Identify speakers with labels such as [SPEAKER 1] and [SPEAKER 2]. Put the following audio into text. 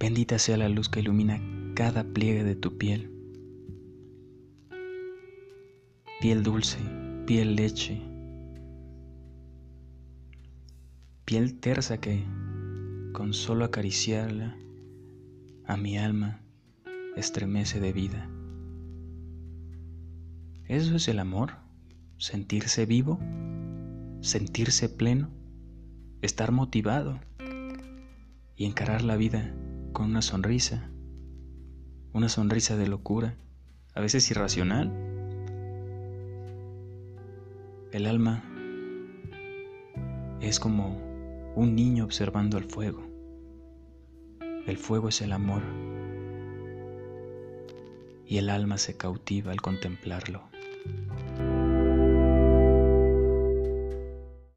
[SPEAKER 1] Bendita sea la luz que ilumina cada pliegue de tu piel. Piel dulce, piel leche, piel tersa que con solo acariciarla a mi alma estremece de vida. ¿Eso es el amor? ¿Sentirse vivo? ¿Sentirse pleno? ¿Estar motivado? Y encarar la vida con una sonrisa, una sonrisa de locura, a veces irracional. El alma es como un niño observando el fuego. El fuego es el amor y el alma se cautiva al contemplarlo.